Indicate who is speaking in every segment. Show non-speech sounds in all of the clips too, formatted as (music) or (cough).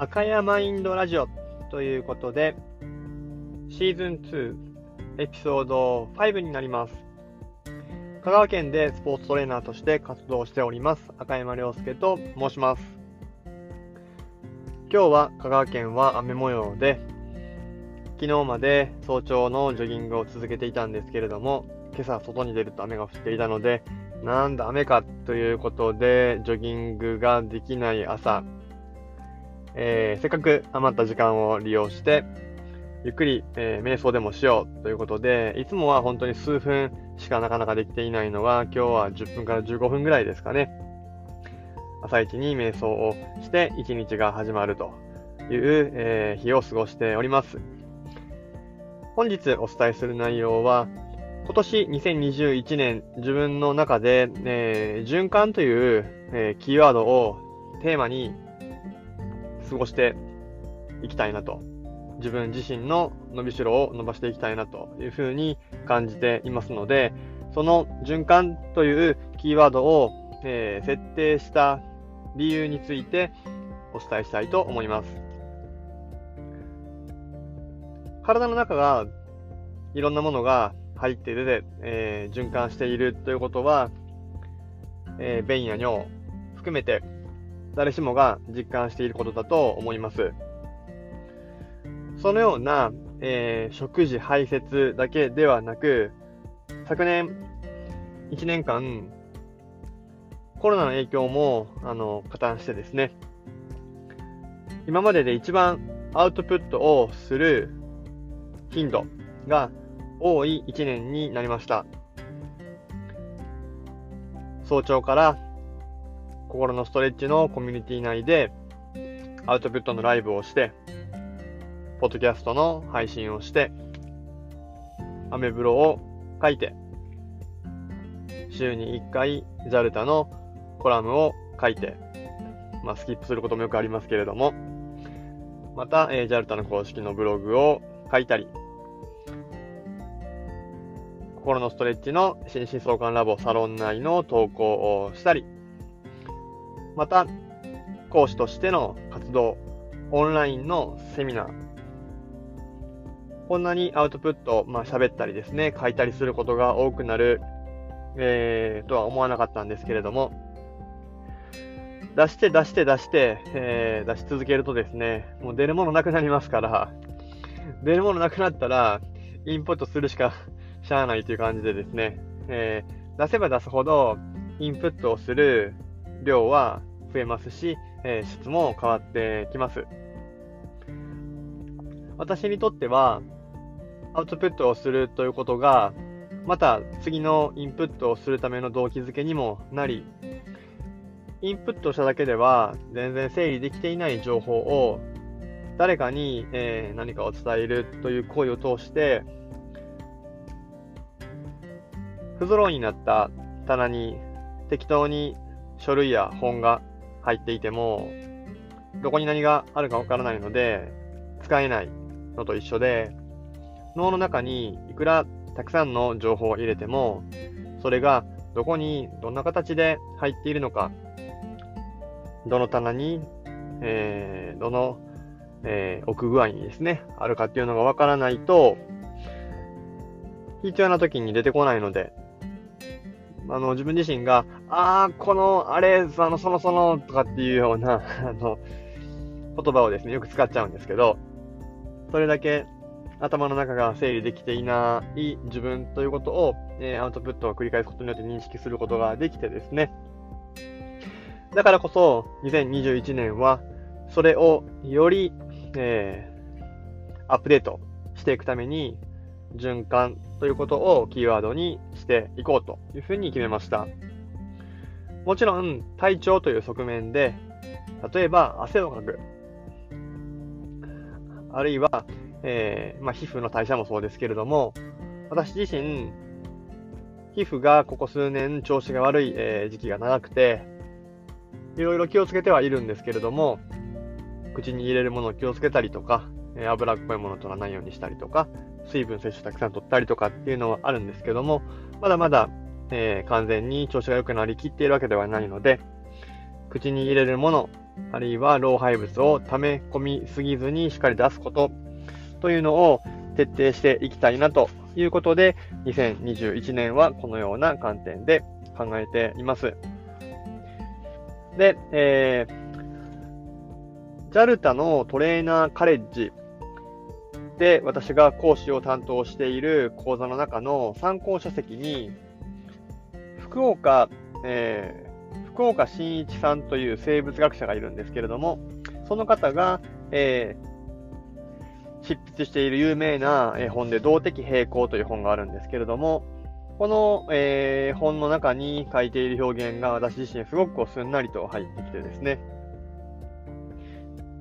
Speaker 1: 赤山インドラジオということで、シーズン2、エピソード5になります。香川県でスポーツトレーナーとして活動しております、赤山亮介と申します。今日は香川県は雨模様で、昨日まで早朝のジョギングを続けていたんですけれども、今朝外に出ると雨が降っていたので、なんだ雨かということで、ジョギングができない朝、えー、せっかく余った時間を利用して、ゆっくり、えー、瞑想でもしようということで、いつもは本当に数分しかなかなかできていないのが、今日は10分から15分ぐらいですかね。朝一に瞑想をして一日が始まるという、えー、日を過ごしております。本日お伝えする内容は、今年2021年自分の中で、えー、循環という、え、キーワードをテーマに過ごしていきたいなと。自分自身の伸びしろを伸ばしていきたいなというふうに感じていますので、その循環というキーワードを、えー、設定した理由についてお伝えしたいと思います。体の中がいろんなものが入って出て、えー、循環しているということは、えー、便や尿含めて誰しもが実感していることだと思います。そのような、えー、食事排泄だけではなく、昨年1年間、コロナの影響も、あの、加担してですね、今までで一番アウトプットをする頻度が多い1年になりました。早朝から心のストレッチのコミュニティ内でアウトプットのライブをして、ポッドキャストの配信をして、アメブロを書いて、週に1回、ジャルタのコラムを書いて、まあ、スキップすることもよくありますけれども、また、えー、ジャルタの公式のブログを書いたり、心のストレッチの心身相関ラボサロン内の投稿をしたり、また、講師としての活動、オンラインのセミナー、こんなにアウトプット、まあ喋ったりですね、書いたりすることが多くなる、えー、とは思わなかったんですけれども、出して出して出して、えー、出し続けるとですね、もう出るものなくなりますから、出るものなくなったら、インプットするしか (laughs) しゃあないという感じでですね、えー、出せば出すほど、インプットをする量は増えますし、えー、質も変わってきます。私にとっては、アウトプットをするということが、また次のインプットをするための動機づけにもなり、インプットしただけでは全然整理できていない情報を誰かに、えー、何かを伝えるという行為を通して、不揃いになった棚に適当に書類や本が入っていても、どこに何があるかわからないので、使えないのと一緒で、脳の中にいくらたくさんの情報を入れても、それがどこにどんな形で入っているのか、どの棚に、えー、どの、えー、置く具合にですね、あるかっていうのがわからないと、必要な時に出てこないので、あの、自分自身が、ああ、この、あれ、あの、そのその、とかっていうような、(laughs) あの、言葉をですね、よく使っちゃうんですけど、それだけ頭の中が整理できていない自分ということを、えー、アウトプットを繰り返すことによって認識することができてですね、だからこそ、2021年は、それをより、えー、アップデートしていくために、循環ということをキーワードにしていこうというふうに決めました。もちろん体調という側面で、例えば汗をかく、あるいは、えー、まあ、皮膚の代謝もそうですけれども、私自身、皮膚がここ数年調子が悪い、えー、時期が長くて、いろいろ気をつけてはいるんですけれども、口に入れるものを気をつけたりとか、えー、脂っこいものを取らないようにしたりとか、水分摂取たくさん取ったりとかっていうのはあるんですけども、まだまだ、えー、完全に調子が良くなりきっているわけではないので、口に入れるもの、あるいは老廃物を溜め込みすぎずにしっかり出すことというのを徹底していきたいなということで、2021年はこのような観点で考えています。で、えー、JALTA のトレーナーカレッジで私が講師を担当している講座の中の参考書籍に、福岡、えー、福岡伸一さんという生物学者がいるんですけれども、その方が、えー、執筆している有名な本で動的平衡という本があるんですけれども、この、えー、本の中に書いている表現が私自身すごくすんなりと入ってきてですね。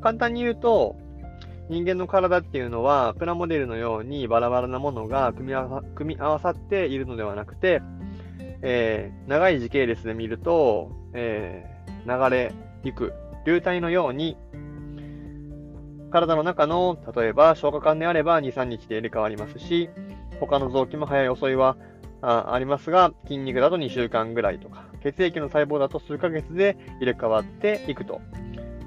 Speaker 1: 簡単に言うと、人間の体っていうのは、プラモデルのようにバラバラなものが組み組み合わさっているのではなくて、えー、長い時系列で見ると、えー、流れゆく流体のように、体の中の、例えば消化管であれば2、3日で入れ替わりますし、他の臓器も早い遅いはあありますが、筋肉だと2週間ぐらいとか、血液の細胞だと数ヶ月で入れ替わっていくと。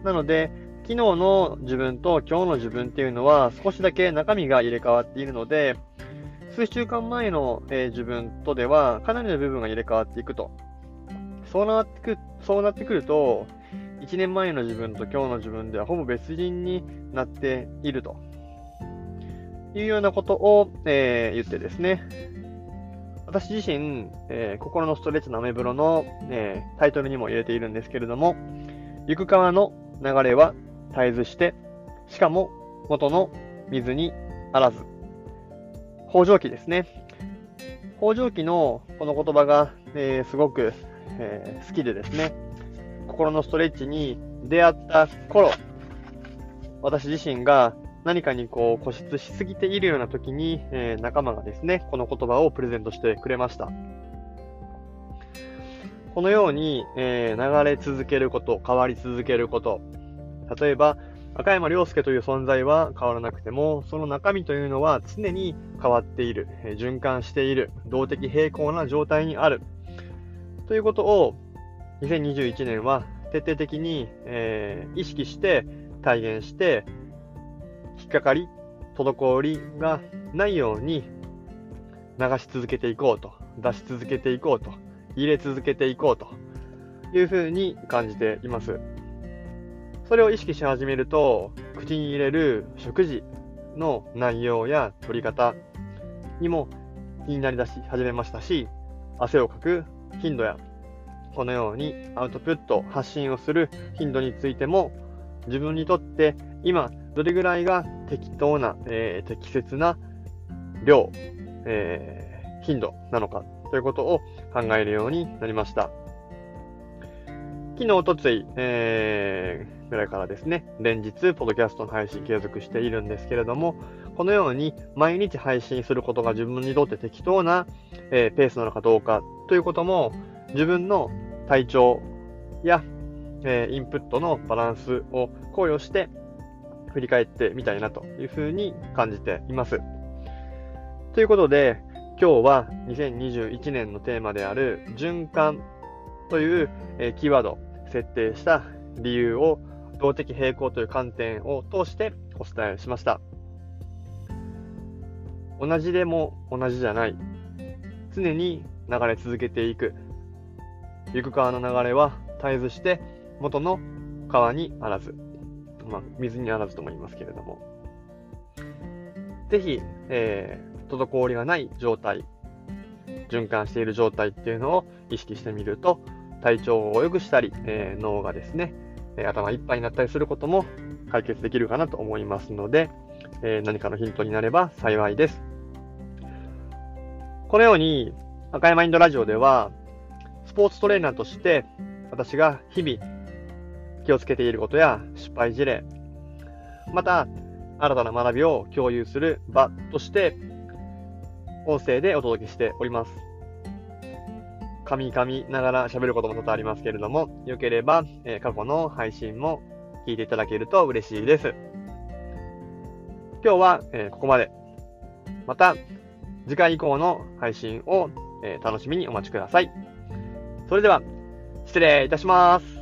Speaker 1: なので、昨日の自分と今日の自分っていうのは少しだけ中身が入れ替わっているので、数週間前の、え、自分とではかなりの部分が入れ替わっていくと。そうなってくそうなってくると、1年前の自分と今日の自分ではほぼ別人になっているというようなことを、えー、言ってですね、私自身、えー、心のストレッチのアメブロの、えー、タイトルにも入れているんですけれども、行く川の流れは絶えずして、しかも元の水にあらず。北条記ですね。北条記のこの言葉が、えー、すごく、えー、好きでですね、心のストレッチに出会った頃、私自身が何かにこう固執しすぎているような時に、えー、仲間がですね、この言葉をプレゼントしてくれました。このように、えー、流れ続けること、変わり続けること。例えば、赤山良介という存在は変わらなくても、その中身というのは常に変わっている、循環している、動的平衡な状態にある。ということを、2021年は徹底的に、えー、意識して体現して、引っかかり、滞りがないように流し続けていこうと、出し続けていこうと、入れ続けていこうというふうに感じています。それを意識し始めると、口に入れる食事の内容や取り方にも気になりだし始めましたし、汗をかく頻度や、このようにアウトプット、発信をする頻度についても、自分にとって今どれぐらいが適当な、えー、適切な量、えー、頻度なのかということを考えるようになりました。昨日、おとつい、えー、ぐらいからですね、連日、ポッドキャストの配信継続しているんですけれども、このように毎日配信することが自分にとって適当な、えー、ペースなのかどうかということも、自分の体調や、えー、インプットのバランスを考慮して、振り返ってみたいなというふうに感じています。ということで、今日は2021年のテーマである循環というキーワード設定した理由を動的平衡という観点を通してお伝えしました。同じでも同じじゃない。常に流れ続けていく。行く川の流れは絶えずして元の川にあらず。まあ、水にあらずとも言いますけれども、ぜひ、えー、滞りがない状態、循環している状態っていうのを意識してみると、体調を良くしたり、えー、脳がですね、え頭いっぱいになったりすることも解決できるかなと思いますので、えー、何かのヒントになれば幸いです。このように、赤いマインドラジオでは、スポーツトレーナーとして、私が日々気をつけていることや失敗事例、また、新たな学びを共有する場として、音声でお届けしております。噛み噛みながら喋ることも多々ありますけれども、よければ、えー、過去の配信も聞いていただけると嬉しいです。今日は、えー、ここまで。また、次回以降の配信を、えー、楽しみにお待ちください。それでは、失礼いたします。